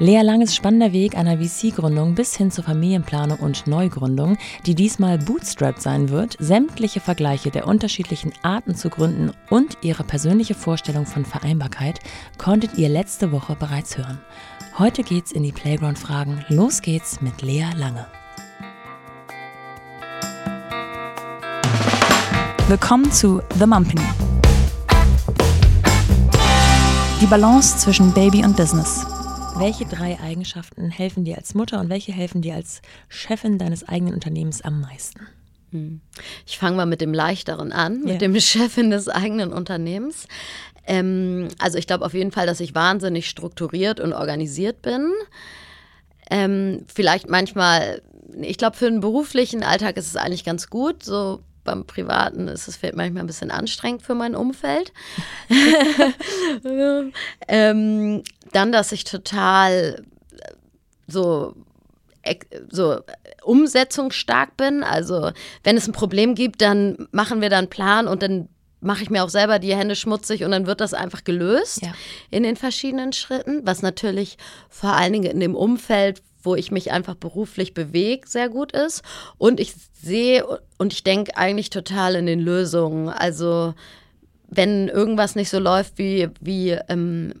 Lea Langes spannender Weg einer VC-Gründung bis hin zur Familienplanung und Neugründung, die diesmal bootstrapped sein wird, sämtliche Vergleiche der unterschiedlichen Arten zu gründen und ihre persönliche Vorstellung von Vereinbarkeit konntet ihr letzte Woche bereits hören. Heute geht's in die Playground-Fragen. Los geht's mit Lea Lange. Willkommen zu The Mumpany. Die Balance zwischen Baby und Business. Welche drei Eigenschaften helfen dir als Mutter und welche helfen dir als Chefin deines eigenen Unternehmens am meisten? Hm. Ich fange mal mit dem Leichteren an, mit Ja. dem Chefin des eigenen Unternehmens. Ähm, also ich glaube auf jeden Fall, dass ich wahnsinnig strukturiert und organisiert bin. Ähm, vielleicht manchmal, ich glaube, für den beruflichen Alltag ist es eigentlich ganz gut. So beim Privaten ist es vielleicht manchmal ein bisschen anstrengend für mein Umfeld. ähm, dann, dass ich total so ex- so umsetzungsstark bin. Also wenn es ein Problem gibt, dann machen wir da einen Plan und dann mache ich mir auch selber die Hände schmutzig und dann wird das einfach gelöst Ja. in den verschiedenen Schritten, was natürlich vor allen Dingen in dem Umfeld, wo ich mich einfach beruflich bewege, sehr gut ist. Und ich sehe und ich denke eigentlich total in den Lösungen. Also wenn irgendwas nicht so läuft wie, wie, ähm,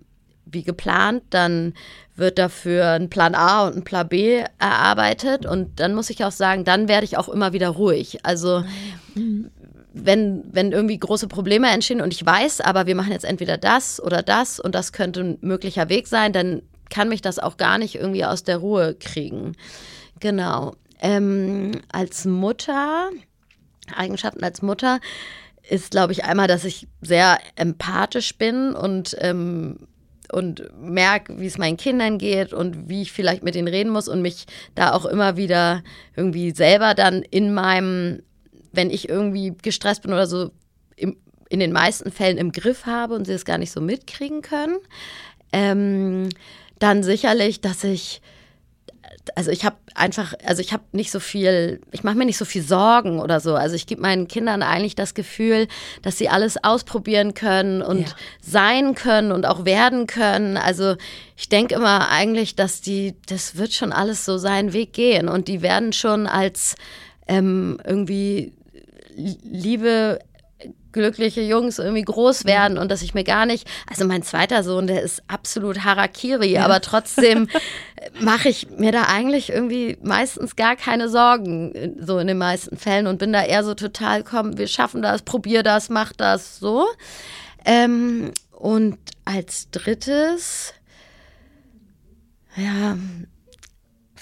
wie geplant, dann wird dafür ein Plan A und ein Plan B erarbeitet. Und dann muss ich auch sagen, dann werde ich auch immer wieder ruhig. Also wenn, wenn irgendwie große Probleme entstehen und ich weiß, aber wir machen jetzt entweder das oder das und das könnte ein möglicher Weg sein, dann kann mich das auch gar nicht irgendwie aus der Ruhe kriegen. Genau. Ähm, als Mutter, Eigenschaften als Mutter, ist, glaube ich, einmal, dass ich sehr empathisch bin und, ähm, und merke, wie es meinen Kindern geht und wie ich vielleicht mit denen reden muss und mich da auch immer wieder irgendwie selber dann in meinem, wenn ich irgendwie gestresst bin oder so, im, in den meisten Fällen im Griff habe und sie es gar nicht so mitkriegen können. Ähm, dann sicherlich, dass ich also ich habe einfach, also ich habe nicht so viel, ich mache mir nicht so viel Sorgen oder so. Also ich gebe meinen Kindern eigentlich das Gefühl, dass sie alles ausprobieren können und Ja. sein können und auch werden können. Also ich denke immer eigentlich, dass die, das wird schon alles so seinen Weg gehen und die werden schon als ähm, irgendwie liebe glückliche Jungs irgendwie groß werden und dass ich mir gar nicht, also mein zweiter Sohn, der ist absolut Harakiri, aber trotzdem mache ich mir da eigentlich irgendwie meistens gar keine Sorgen, so in den meisten Fällen und bin da eher so total, komm, wir schaffen das, probier das, mach das, so. Ähm, und als drittes, ja,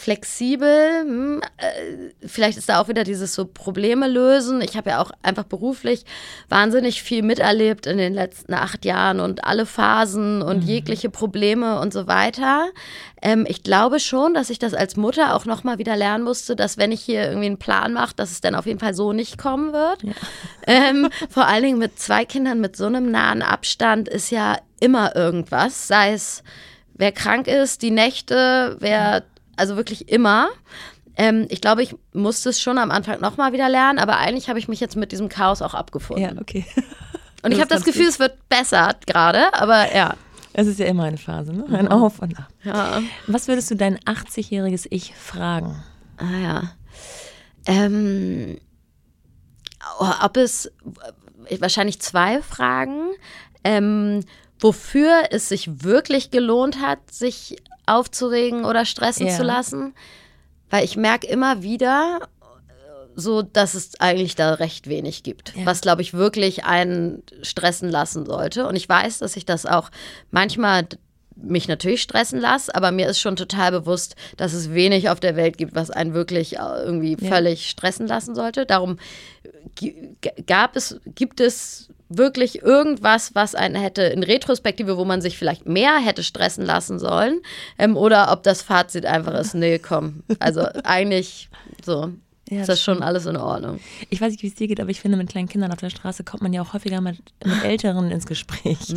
flexibel. hm, äh, Vielleicht ist da auch wieder dieses so Probleme lösen. Ich habe ja auch einfach beruflich wahnsinnig viel miterlebt in den letzten acht Jahren und alle Phasen und jegliche Probleme und so weiter. Ähm, ich glaube schon, dass ich das als Mutter auch nochmal wieder lernen musste, dass wenn ich hier irgendwie einen Plan mache, dass es dann auf jeden Fall so nicht kommen wird. Ähm, vor allen Dingen mit zwei Kindern mit so einem nahen Abstand ist ja immer irgendwas, sei es wer krank ist, die Nächte, wer, also wirklich immer. Ähm, ich glaube, ich musste es schon am Anfang nochmal wieder lernen, aber eigentlich habe ich mich jetzt mit diesem Chaos auch abgefunden. Ja, okay. Und ich habe das Gefühl, es wird besser gerade, aber ja. Es ist ja immer eine Phase, ne? Ein Auf und Ab. Ja. Was würdest du dein 80-jähriges Ich fragen? Ah ja. Ähm, ob es wahrscheinlich zwei Fragen. Ähm, wofür es sich wirklich gelohnt hat, sich aufzuregen oder stressen Ja. zu lassen. Weil ich merke immer wieder, äh, so dass es eigentlich da recht wenig gibt, Ja. was glaube ich wirklich einen stressen lassen sollte. Und ich weiß, dass ich das auch manchmal mich natürlich stressen lasse, aber mir ist schon total bewusst, dass es wenig auf der Welt gibt, was einen wirklich äh, irgendwie Ja. völlig stressen lassen sollte. Darum g- gab es, gibt es wirklich irgendwas, was einen hätte in Retrospektive, wo man sich vielleicht mehr hätte stressen lassen sollen, ähm, oder ob das Fazit einfach ist, nee, komm, also eigentlich so. Ja, ist das schon alles in Ordnung. Ich weiß nicht, wie es dir geht, aber ich finde, mit kleinen Kindern auf der Straße kommt man ja auch häufiger mit, mit Älteren ins Gespräch.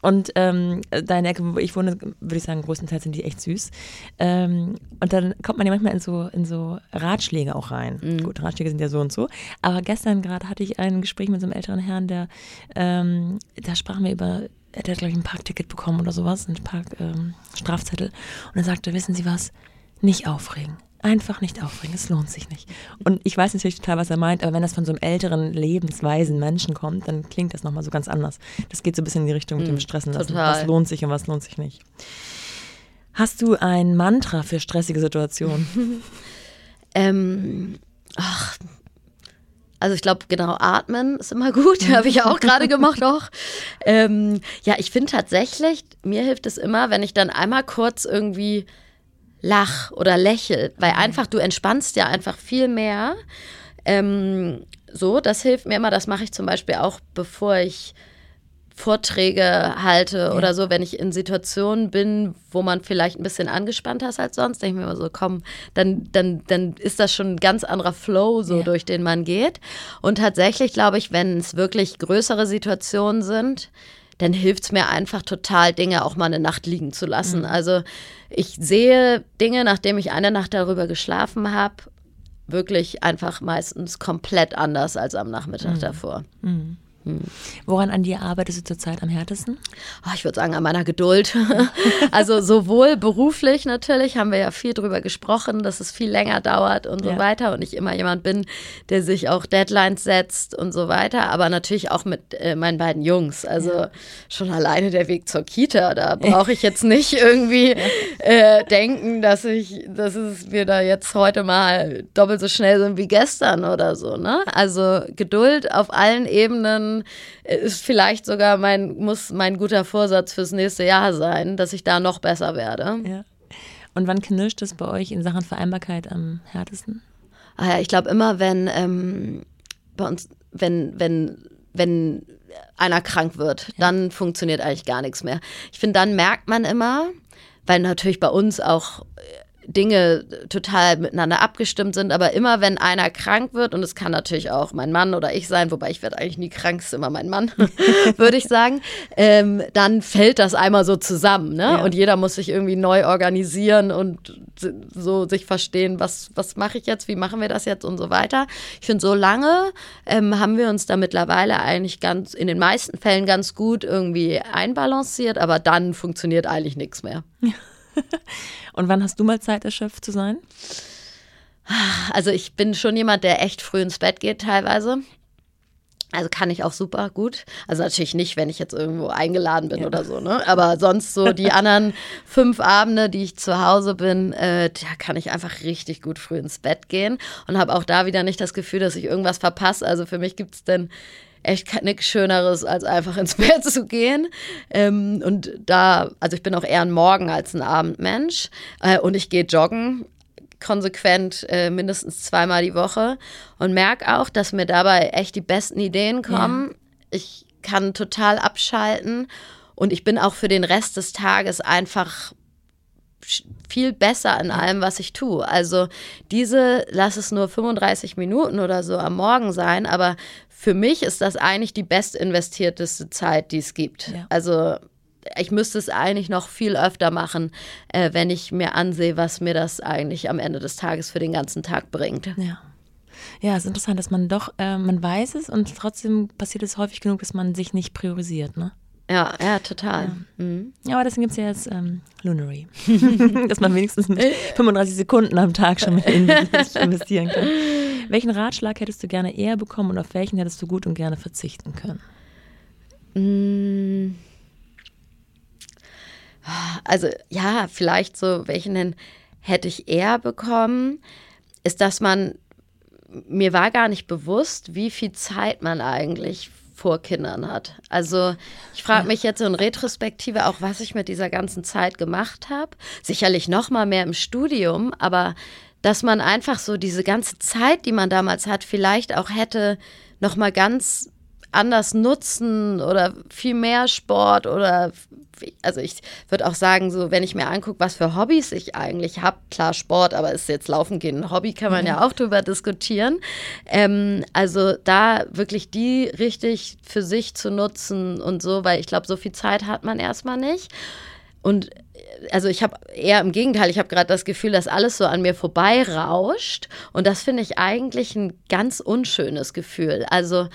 Und ähm, deine Ecke, wo ich wohne, würde ich sagen, größtenteils sind die echt süß. Ähm, und dann kommt man ja manchmal in so, in so Ratschläge auch rein. Gut, Ratschläge sind ja so und so. Aber gestern gerade hatte ich ein Gespräch mit so einem älteren Herrn, der, ähm, da sprachen wir über er hat, glaube ich, ein Parkticket bekommen oder sowas, ein Park-Strafzettel. Ähm, und er sagte, wissen Sie was, nicht aufregen. Einfach nicht aufregen, es lohnt sich nicht. Und ich weiß natürlich total, was er meint, aber wenn das von so einem älteren, lebensweisen Menschen kommt, dann klingt das nochmal so ganz anders. Das geht so ein bisschen in die Richtung mit dem mm, Stressen lassen. Total. Was lohnt sich und was lohnt sich nicht. Hast du ein Mantra für stressige Situationen? ähm, ach, also ich glaube, genau, atmen ist immer gut. Habe ich auch gerade gemacht auch. Ähm, ja, ich finde tatsächlich, mir hilft es immer, wenn ich dann einmal kurz irgendwie lach oder lächel, weil mhm. einfach du entspannst ja einfach viel mehr. Ähm, so, das hilft mir immer. Das mache ich zum Beispiel auch, bevor ich Vorträge halte ja. oder so, wenn ich in Situationen bin, wo man vielleicht ein bisschen angespannter ist als sonst, denke ich mir immer so, komm, dann, dann, dann ist das schon ein ganz anderer Flow, so ja. durch den man geht. Und tatsächlich glaube ich, wenn es wirklich größere Situationen sind, dann hilft es mir einfach total, Dinge auch mal eine Nacht liegen zu lassen. Mhm. Also ich sehe Dinge, nachdem ich eine Nacht darüber geschlafen habe, wirklich einfach meistens komplett anders als am Nachmittag mhm. davor. Mhm. Hm. Woran an dir arbeitest du zurzeit am härtesten? Oh, ich würde sagen, an meiner Geduld. also sowohl beruflich natürlich, haben wir ja viel drüber gesprochen, dass es viel länger dauert und so ja. weiter und ich immer jemand bin, der sich auch Deadlines setzt und so weiter, aber natürlich auch mit äh, meinen beiden Jungs. Also ja. schon alleine der Weg zur Kita, da brauche ich jetzt nicht irgendwie äh, denken, dass ich, dass es wir da jetzt heute mal doppelt so schnell sind wie gestern oder so. Ne? Also Geduld auf allen Ebenen ist vielleicht sogar mein, muss mein guter Vorsatz fürs nächste Jahr sein, dass ich da noch besser werde. Ja. Und wann knirscht es bei euch in Sachen Vereinbarkeit am härtesten? Ah ja, ich glaube immer, wenn ähm, bei uns, wenn, wenn, wenn einer krank wird, ja. dann funktioniert eigentlich gar nichts mehr. Ich finde, dann merkt man immer, weil natürlich bei uns auch Dinge total miteinander abgestimmt sind, aber immer wenn einer krank wird, und es kann natürlich auch mein Mann oder ich sein, wobei ich werde eigentlich nie krank, ist immer mein Mann, würde ich sagen, ähm, dann fällt das einmal so zusammen. Ne? Ja. Und jeder muss sich irgendwie neu organisieren und so sich verstehen, was, was mache ich jetzt, wie machen wir das jetzt und so weiter. Ich finde, so lange ähm, haben wir uns da mittlerweile eigentlich ganz, in den meisten Fällen ganz gut irgendwie einbalanciert, aber dann funktioniert eigentlich nichts mehr. Ja. Und wann hast du mal Zeit, erschöpft zu sein? Also ich bin schon jemand, der echt früh ins Bett geht teilweise. Also kann ich auch super gut. Also natürlich nicht, wenn ich jetzt irgendwo eingeladen bin ja. oder so, ne? Aber sonst so die anderen fünf Abende, die ich zu Hause bin, äh, da kann ich einfach richtig gut früh ins Bett gehen und habe auch da wieder nicht das Gefühl, dass ich irgendwas verpasse. Also für mich gibt es denn echt nichts Schöneres, als einfach ins Bett zu gehen. Ähm, und da, also ich bin auch eher ein Morgen- als ein Abendmensch. Äh, und ich gehe joggen konsequent äh, mindestens zweimal die Woche und merke auch, dass mir dabei echt die besten Ideen kommen. Ja. Ich kann total abschalten und ich bin auch für den Rest des Tages einfach viel besser in allem, was ich tue. Also diese, lass es nur 35 Minuten oder so am Morgen sein, aber für mich ist das eigentlich die best investierteste Zeit, die es gibt. Ja. Also ich müsste es eigentlich noch viel öfter machen, äh, wenn ich mir ansehe, was mir das eigentlich am Ende des Tages für den ganzen Tag bringt. Ja. Ja, es ist interessant, dass man doch, äh, man weiß es und trotzdem passiert es häufig genug, dass man sich nicht priorisiert, ne? Ja, ja, total. Ja, mhm. ja aber deswegen gibt es ja jetzt ähm, Lunary. dass man wenigstens 35 Sekunden am Tag schon investieren kann. Welchen Ratschlag hättest du gerne eher bekommen und auf welchen hättest du gut und gerne verzichten können? Mm. Also ja, vielleicht so, welchen hätte ich eher bekommen, ist, dass man, mir war gar nicht bewusst, wie viel Zeit man eigentlich vor Kindern hat. Also ich frage mich jetzt in Retrospektive auch, was ich mit dieser ganzen Zeit gemacht habe. Sicherlich noch mal mehr im Studium, aber dass man einfach so diese ganze Zeit, die man damals hat, vielleicht auch hätte noch mal ganz anders nutzen oder viel mehr Sport oder also ich würde auch sagen, so wenn ich mir angucke, was für Hobbys ich eigentlich habe, klar Sport, aber ist jetzt Laufen gehen ein Hobby, kann man mhm. ja auch drüber diskutieren. Ähm, also da wirklich die richtig für sich zu nutzen und so, weil ich glaube, so viel Zeit hat man erstmal nicht. Und also ich habe eher im Gegenteil, ich habe gerade das Gefühl, dass alles so an mir vorbeirauscht. Und das finde ich eigentlich ein ganz unschönes Gefühl. Also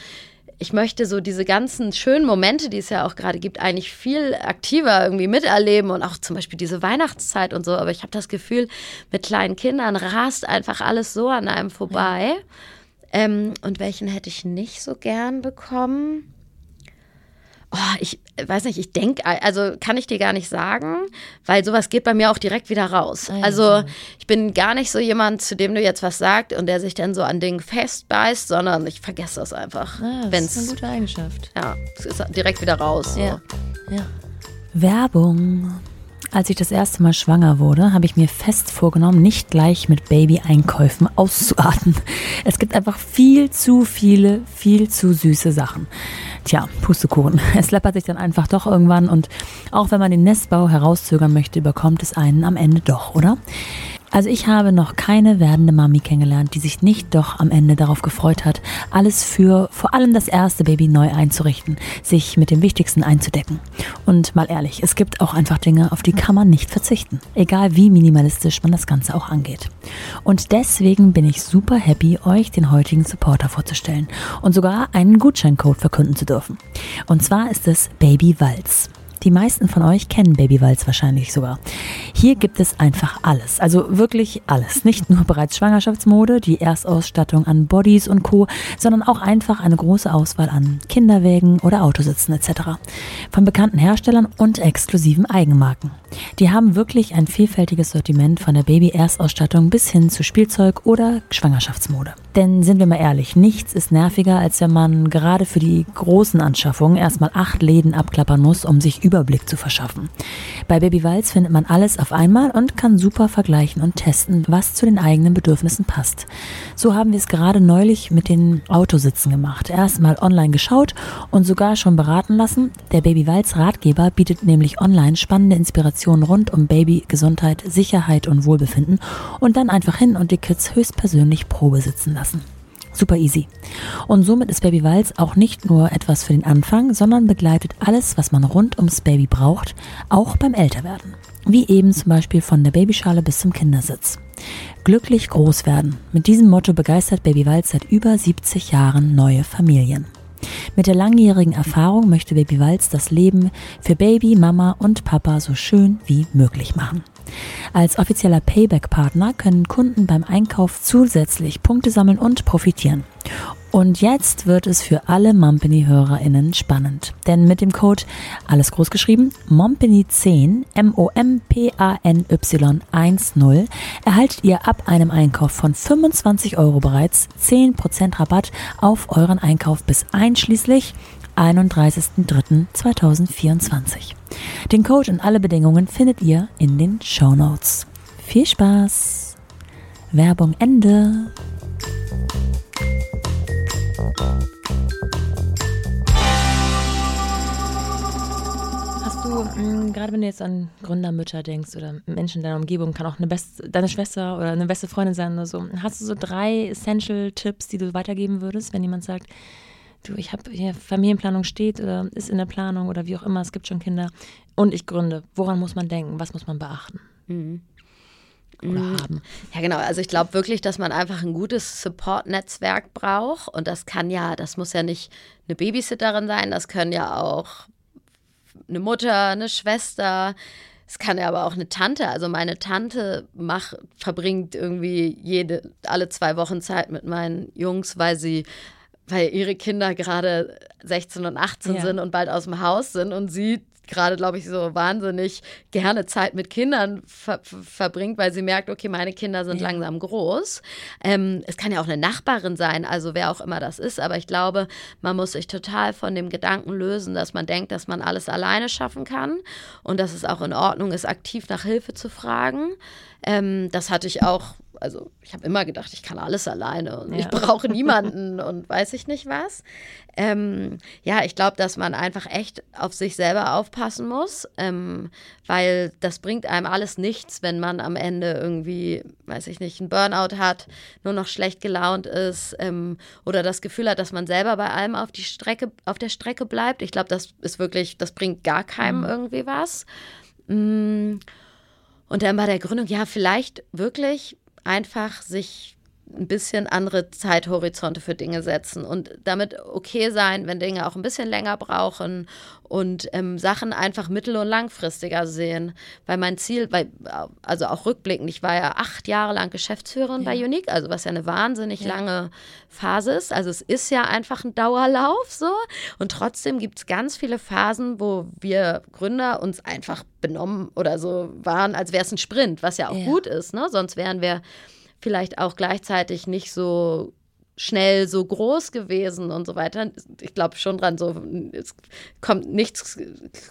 ich möchte so diese ganzen schönen Momente, die es ja auch gerade gibt, eigentlich viel aktiver irgendwie miterleben und auch zum Beispiel diese Weihnachtszeit und so. Aber ich habe das Gefühl, mit kleinen Kindern rast einfach alles so an einem vorbei. Ja. Ähm, und welchen hätte ich nicht so gern bekommen? Oh, ich weiß nicht, ich denke, also kann ich dir gar nicht sagen, weil sowas geht bei mir auch direkt wieder raus. Ah, also ich bin gar nicht so jemand, zu dem du jetzt was sagst und der sich dann so an Dingen festbeißt, sondern ich vergesse das einfach. Ah, das wenn's, ist eine gute Eigenschaft. Ja, es ist direkt wieder raus. So. Ja. ja. Werbung. Als ich das erste Mal schwanger wurde, habe ich mir fest vorgenommen, nicht gleich mit Baby-Einkäufen auszuarten. Es gibt einfach viel zu viele, viel zu süße Sachen. Tja, Pustekuchen. Es läppert sich dann einfach doch irgendwann und auch wenn man den Nestbau herauszögern möchte, überkommt es einen am Ende doch, oder? Also ich habe noch keine werdende Mami kennengelernt, die sich nicht doch am Ende darauf gefreut hat, alles für vor allem das erste Baby neu einzurichten, sich mit dem Wichtigsten einzudecken. Und mal ehrlich, es gibt auch einfach Dinge, auf die kann man nicht verzichten, egal wie minimalistisch man das Ganze auch angeht. Und deswegen bin ich super happy, euch den heutigen Supporter vorzustellen und sogar einen Gutscheincode verkünden zu dürfen. Und zwar ist es Baby Walz. Die meisten von euch kennen Babywalz wahrscheinlich sogar. Hier gibt es einfach alles, also wirklich alles. Nicht nur bereits Schwangerschaftsmode, die Erstausstattung an Bodies und Co., sondern auch einfach eine große Auswahl an Kinderwägen oder Autositzen etc. Von bekannten Herstellern und exklusiven Eigenmarken. Die haben wirklich ein vielfältiges Sortiment von der Baby-Erstausstattung bis hin zu Spielzeug oder Schwangerschaftsmode. Denn sind wir mal ehrlich, nichts ist nerviger, als wenn man gerade für die großen Anschaffungen erstmal acht Läden abklappern muss, um sich Überblick zu verschaffen. Bei Baby Walz findet man alles auf einmal und kann super vergleichen und testen, was zu den eigenen Bedürfnissen passt. So haben wir es gerade neulich mit den Autositzen gemacht. Erstmal online geschaut und sogar schon beraten lassen. Der Baby Walz Ratgeber bietet nämlich online spannende Inspirationen rund um Babygesundheit, Sicherheit und Wohlbefinden und dann einfach hin und die Kids höchstpersönlich Probe sitzen lassen. Super easy. Und somit ist Baby Walz auch nicht nur etwas für den Anfang, sondern begleitet alles, was man rund ums Baby braucht, auch beim Älterwerden. Wie eben zum Beispiel von der Babyschale bis zum Kindersitz. Glücklich groß werden. Mit diesem Motto begeistert Baby Walz seit über 70 Jahren neue Familien. Mit der langjährigen Erfahrung möchte Baby Walz das Leben für Baby, Mama und Papa so schön wie möglich machen. Als offizieller Payback-Partner können Kunden beim Einkauf zusätzlich Punkte sammeln und profitieren. Und jetzt wird es für alle Mompany-HörerInnen spannend. Denn mit dem Code, alles groß geschrieben, Mompany10, M-O-M-P-A-N-Y 10, erhaltet ihr ab einem Einkauf von 25 Euro bereits 10% Rabatt auf euren Einkauf bis einschließlich 31.03.2024. Den Code und alle Bedingungen findet ihr in den Show Notes. Viel Spaß! Werbung Ende! Hast du, hm, gerade wenn du jetzt an Gründermütter denkst oder Menschen in deiner Umgebung, kann auch eine best, deine Schwester oder eine beste Freundin sein oder so, hast du so drei Essential-Tipps, die du weitergeben würdest, wenn jemand sagt, du, ich habe hier Familienplanung steht oder ist in der Planung oder wie auch immer, es gibt schon Kinder und ich gründe. Woran muss man denken? Was muss man beachten? Mhm. Oder mhm. haben. Ja, genau. Also ich glaube wirklich, dass man einfach ein gutes Support-Netzwerk braucht. Und das kann ja, das muss ja nicht eine Babysitterin sein, das können ja auch eine Mutter, eine Schwester, es kann ja aber auch eine Tante. Also meine Tante macht, verbringt irgendwie jede, alle zwei Wochen Zeit mit meinen Jungs, weil sie weil ihre Kinder gerade 16 und 18 ja. sind und bald aus dem Haus sind und sie gerade, glaube ich, so wahnsinnig gerne Zeit mit Kindern ver verbringt, weil sie merkt, okay, meine Kinder sind ja. langsam groß. Ähm, es kann ja auch eine Nachbarin sein, also wer auch immer das ist, aber ich glaube, man muss sich total von dem Gedanken lösen, dass man denkt, dass man alles alleine schaffen kann und dass es auch in Ordnung ist, aktiv nach Hilfe zu fragen. Ähm, das hatte ich auch also ich habe immer gedacht, ich kann alles alleine und ja. ich brauche niemanden und weiß ich nicht was. Ähm, ja, ich glaube, dass man einfach echt auf sich selber aufpassen muss, ähm, weil das bringt einem alles nichts, wenn man am Ende irgendwie, weiß ich nicht, einen Burnout hat, nur noch schlecht gelaunt ist ähm, oder das Gefühl hat, dass man selber bei allem auf die Strecke, auf der Strecke bleibt. Ich glaube, das ist wirklich, das bringt gar keinem mhm. irgendwie was. Mm. Und dann bei der Gründung, ja, vielleicht wirklich einfach sich ein bisschen andere Zeithorizonte für Dinge setzen und damit okay sein, wenn Dinge auch ein bisschen länger brauchen und ähm, Sachen einfach mittel- und langfristiger sehen. Weil mein Ziel, weil, also auch rückblickend, ich war ja acht Jahre lang Geschäftsführerin ja. bei Unique, also was ja eine wahnsinnig ja. lange Phase ist. Also es ist ja einfach ein Dauerlauf so. Und trotzdem gibt es ganz viele Phasen, wo wir Gründer uns einfach benommen oder so waren, als wäre es ein Sprint, was ja auch ja. gut ist. Ne? Sonst wären wir vielleicht auch gleichzeitig nicht so schnell so groß gewesen und so weiter. Ich glaube schon dran, so es kommt nichts,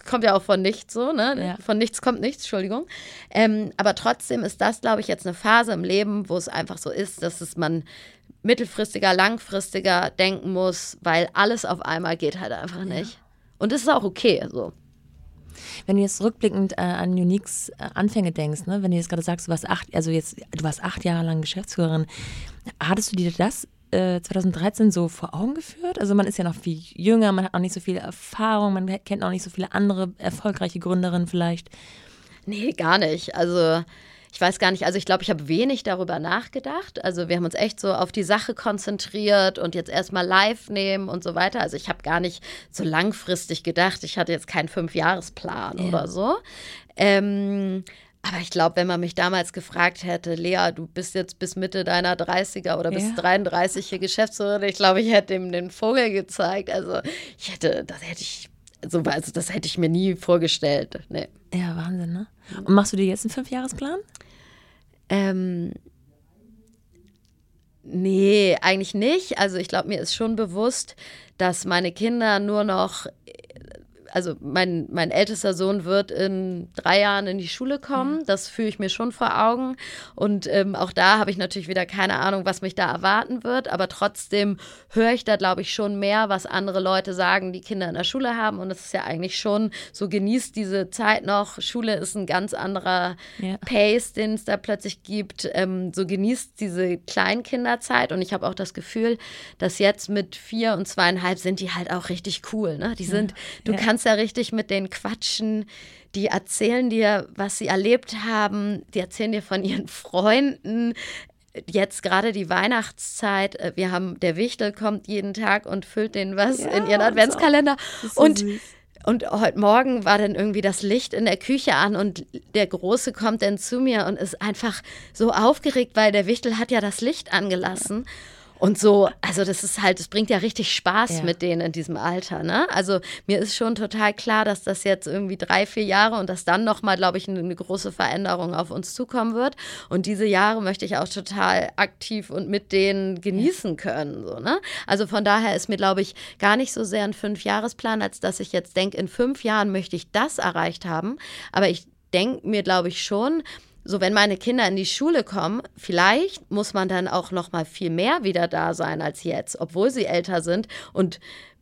kommt ja auch von nichts so, ne? Ja. Von nichts kommt nichts, Entschuldigung. Ähm, aber trotzdem ist das, glaube ich, jetzt eine Phase im Leben, wo es einfach so ist, dass es man mittelfristiger, langfristiger denken muss, weil alles auf einmal geht halt einfach nicht. Ja. Und das ist auch okay so. Wenn du jetzt rückblickend äh, an Uniques äh, Anfänge denkst, ne, wenn du jetzt gerade sagst, du warst acht, also jetzt, du warst acht Jahre lang Geschäftsführerin, hattest du dir das 2013 äh, so vor Augen geführt? Also man ist ja noch viel jünger, man hat noch nicht so viel Erfahrung, man kennt noch nicht so viele andere erfolgreiche Gründerinnen vielleicht. Nee, gar nicht. Also ich weiß gar nicht, also ich glaube, ich habe wenig darüber nachgedacht. Also wir haben uns echt so auf die Sache konzentriert und jetzt erstmal live nehmen und so weiter. Also ich habe gar nicht so langfristig gedacht. Ich hatte jetzt keinen Fünfjahresplan ja. oder so. Ähm, aber ich glaube, wenn man mich damals gefragt hätte, Lea, du bist jetzt bis Mitte deiner 30er oder bis ja. 33 hier Geschäftsführerin, ich glaube, ich hätte ihm den Vogel gezeigt. Also ich hätte, das hätte ich, so, also das hätte ich mir nie vorgestellt. Nee. Ja, Wahnsinn, ne? Und machst du dir jetzt einen Fünfjahresplan? Ähm, nee, eigentlich nicht. Also ich glaube, mir ist schon bewusst, dass meine Kinder nur noch also mein, mein ältester Sohn wird in drei Jahren in die Schule kommen. Das fühle ich mir schon vor Augen. Und ähm, auch da habe ich natürlich wieder keine Ahnung, was mich da erwarten wird. Aber trotzdem höre ich da, glaube ich, schon mehr, was andere Leute sagen, die Kinder in der Schule haben. Und es ist ja eigentlich schon so, genießt diese Zeit noch. Schule ist ein ganz anderer ja. Pace, den es da plötzlich gibt. Ähm, so genießt diese Kleinkinderzeit. Und ich habe auch das Gefühl, dass jetzt mit vier und zweieinhalb sind die halt auch richtig cool. Ne? Die sind, du ja. kannst kannst ja richtig mit denen quatschen. Die erzählen dir, was sie erlebt haben. Die erzählen dir von ihren Freunden. Jetzt gerade die Weihnachtszeit. Äh, wir haben, der Wichtel kommt jeden Tag und füllt denen was ja, in ihren Adventskalender. So und und heute Morgen war dann irgendwie das Licht in der Küche an und der Große kommt dann zu mir und ist einfach so aufgeregt, weil der Wichtel hat ja das Licht angelassen. Ja. Und so, also das ist halt, es bringt ja richtig Spaß ja. mit denen in diesem Alter. Ne? Also mir ist schon total klar, dass das jetzt irgendwie drei, vier Jahre und dass dann nochmal, glaube ich, eine, eine, große Veränderung auf uns zukommen wird. Und diese Jahre möchte ich auch total aktiv und mit denen genießen können. So, ne? Also von daher ist mir, glaube ich, gar nicht so sehr ein Fünfjahresplan, als dass ich jetzt denke, in fünf Jahren möchte ich das erreicht haben. Aber ich denke mir, glaube ich, schon, so wenn meine Kinder in die Schule kommen, vielleicht muss man dann auch noch mal viel mehr wieder da sein als jetzt, obwohl sie älter sind und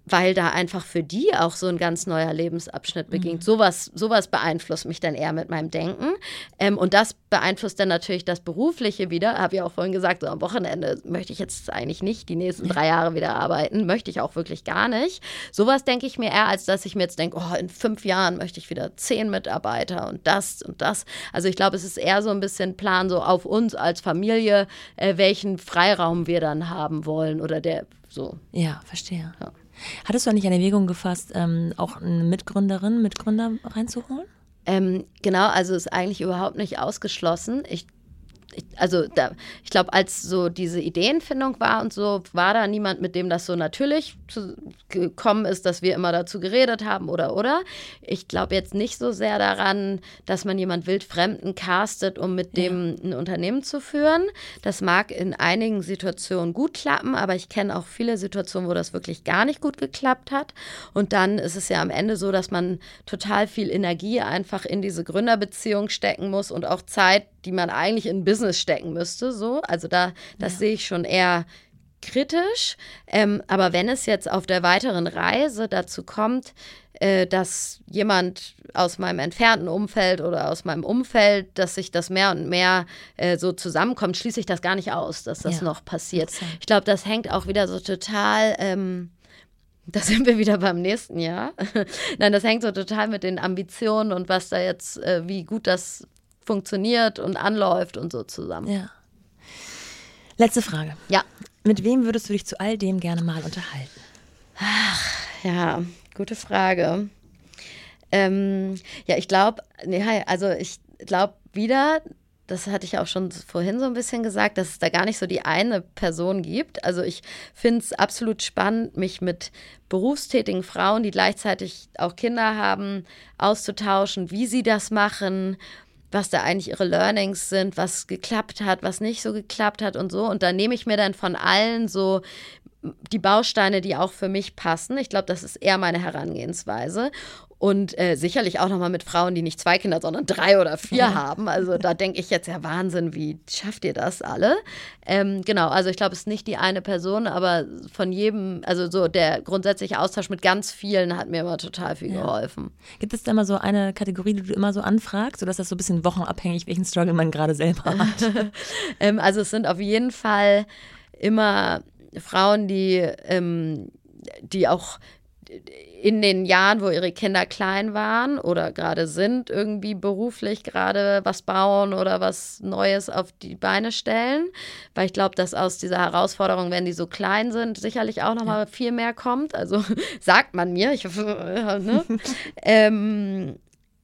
weil da einfach für die auch so ein ganz neuer Lebensabschnitt beginnt. Mhm. Sowas, sowas beeinflusst mich dann eher mit meinem Denken. Ähm, und das beeinflusst dann natürlich das Berufliche wieder. Habe ich auch vorhin gesagt, so am Wochenende möchte ich jetzt eigentlich nicht die nächsten drei Jahre wieder arbeiten. Möchte ich auch wirklich gar nicht. Sowas denke ich mir eher, als dass ich mir jetzt denke, oh, in fünf Jahren möchte ich wieder zehn Mitarbeiter und das und das. Also ich glaube, es ist eher so ein bisschen Plan so auf uns als Familie, äh, welchen Freiraum wir dann haben wollen oder der so. Ja, verstehe. Ja. Hattest du eigentlich eine Erwägung gefasst, ähm, auch eine Mitgründerin, Mitgründer reinzuholen? Ähm, genau, also ist eigentlich überhaupt nicht ausgeschlossen. Ich ich, also da, ich glaube, als so diese Ideenfindung war und so, war da niemand, mit dem das so natürlich gekommen ist, dass wir immer dazu geredet haben oder oder. Ich glaube jetzt nicht so sehr daran, dass man jemand wildfremden castet, um mit dem ja. ein Unternehmen zu führen. Das mag in einigen Situationen gut klappen, aber ich kenne auch viele Situationen, wo das wirklich gar nicht gut geklappt hat. Und dann ist es ja am Ende so, dass man total viel Energie einfach in diese Gründerbeziehung stecken muss und auch Zeit, die man eigentlich in Business stecken müsste. So, also da, das ja. sehe ich schon eher kritisch. Ähm, aber wenn es jetzt auf der weiteren Reise dazu kommt, äh, dass jemand aus meinem entfernten Umfeld oder aus meinem Umfeld, dass sich das mehr und mehr äh, so zusammenkommt, schließe ich das gar nicht aus, dass das ja. noch passiert. Ich glaube, das hängt auch wieder so total. Ähm, da sind wir wieder beim nächsten Jahr. Nein, das hängt so total mit den Ambitionen und was da jetzt, äh, wie gut das funktioniert und anläuft und so zusammen. Ja. Letzte Frage. Ja. Mit wem würdest du dich zu all dem gerne mal unterhalten? Ja, gute Frage. Ähm, ja, ich glaube, nee, also ich glaube wieder, das hatte ich auch schon vorhin so ein bisschen gesagt, dass es da gar nicht so die eine Person gibt. Also ich finde es absolut spannend, mich mit berufstätigen Frauen, die gleichzeitig auch Kinder haben, auszutauschen, wie sie das machen, was da eigentlich ihre Learnings sind, was geklappt hat, was nicht so geklappt hat und so. Und da nehme ich mir dann von allen so die Bausteine, die auch für mich passen. Ich glaube, das ist eher meine Herangehensweise. Und äh, sicherlich auch nochmal mit Frauen, die nicht zwei Kinder, sondern drei oder vier ja. haben. Also da denke ich jetzt ja Wahnsinn, wie schafft ihr das alle? Ähm, genau, also ich glaube, es ist nicht die eine Person, aber von jedem, also so der grundsätzliche Austausch mit ganz vielen hat mir immer total viel ja. geholfen. Gibt es da immer so eine Kategorie, die du immer so anfragst, sodass das so ein bisschen wochenabhängig, welchen Struggle man gerade selber hat? ähm, also es sind auf jeden Fall immer Frauen, die, ähm, die auch in den Jahren, wo ihre Kinder klein waren oder gerade sind, irgendwie beruflich gerade was bauen oder was Neues auf die Beine stellen. Weil ich glaube, dass aus dieser Herausforderung, wenn die so klein sind, sicherlich auch nochmal ja. viel mehr kommt. Also sagt man mir. Ich ne? ähm,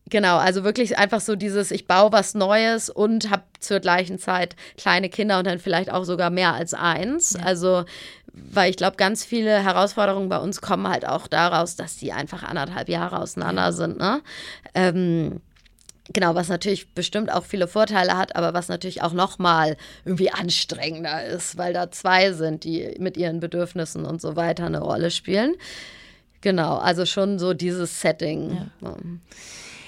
Genau, also wirklich einfach so dieses, ich baue was Neues und habe zur gleichen Zeit kleine Kinder und dann vielleicht auch sogar mehr als eins. Ja. Also, weil ich glaube, ganz viele Herausforderungen bei uns kommen halt auch daraus, dass die einfach anderthalb Jahre auseinander ja. sind. Ne? Ähm, Genau, was natürlich bestimmt auch viele Vorteile hat, aber was natürlich auch nochmal irgendwie anstrengender ist, weil da zwei sind, die mit ihren Bedürfnissen und so weiter eine Rolle spielen. Genau, also schon so dieses Setting. Ja.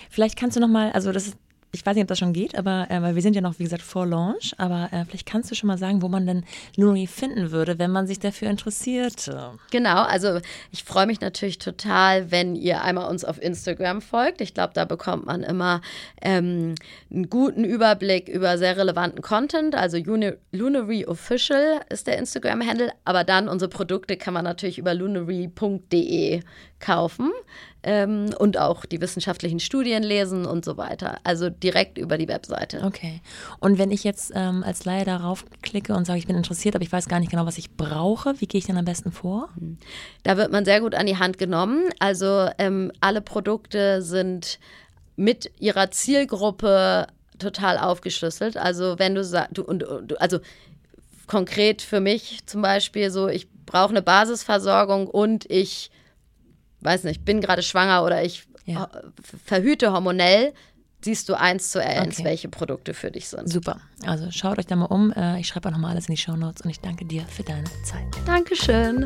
Vielleicht kannst du noch mal, also das ist ich weiß nicht, ob das schon geht, aber äh, weil wir sind ja noch, wie gesagt, vor Launch, aber äh, vielleicht kannst du schon mal sagen, wo man denn Luni finden würde, wenn man sich dafür interessiert. Genau, also ich freue mich natürlich total, wenn ihr einmal uns auf Instagram folgt. Ich glaube, da bekommt man immer ähm, einen guten Überblick über sehr relevanten Content. Also Lunary Official ist der Instagram-Handle, aber dann unsere Produkte kann man natürlich über lunary.de kaufen ähm, und auch die wissenschaftlichen Studien lesen und so weiter. Also direkt über die Webseite. Okay. Und wenn ich jetzt ähm, als Laie darauf klicke und sage, ich bin interessiert, aber ich weiß gar nicht genau, was ich brauche, wie gehe ich dann am besten vor? Da wird man sehr gut an die Hand genommen. Also ähm, alle Produkte sind mit ihrer Zielgruppe total aufgeschlüsselt. Also wenn du sagst, du, und, du, also konkret für mich zum Beispiel so, ich brauche eine Basisversorgung und ich weiß nicht, bin gerade schwanger oder ich ja. verhüte hormonell, siehst du eins zu eins, okay. welche Produkte für dich sind. Super. Also schaut euch da mal um. Äh, ich schreibe auch nochmal alles in die Show Notes und ich danke dir für deine Zeit. Dankeschön.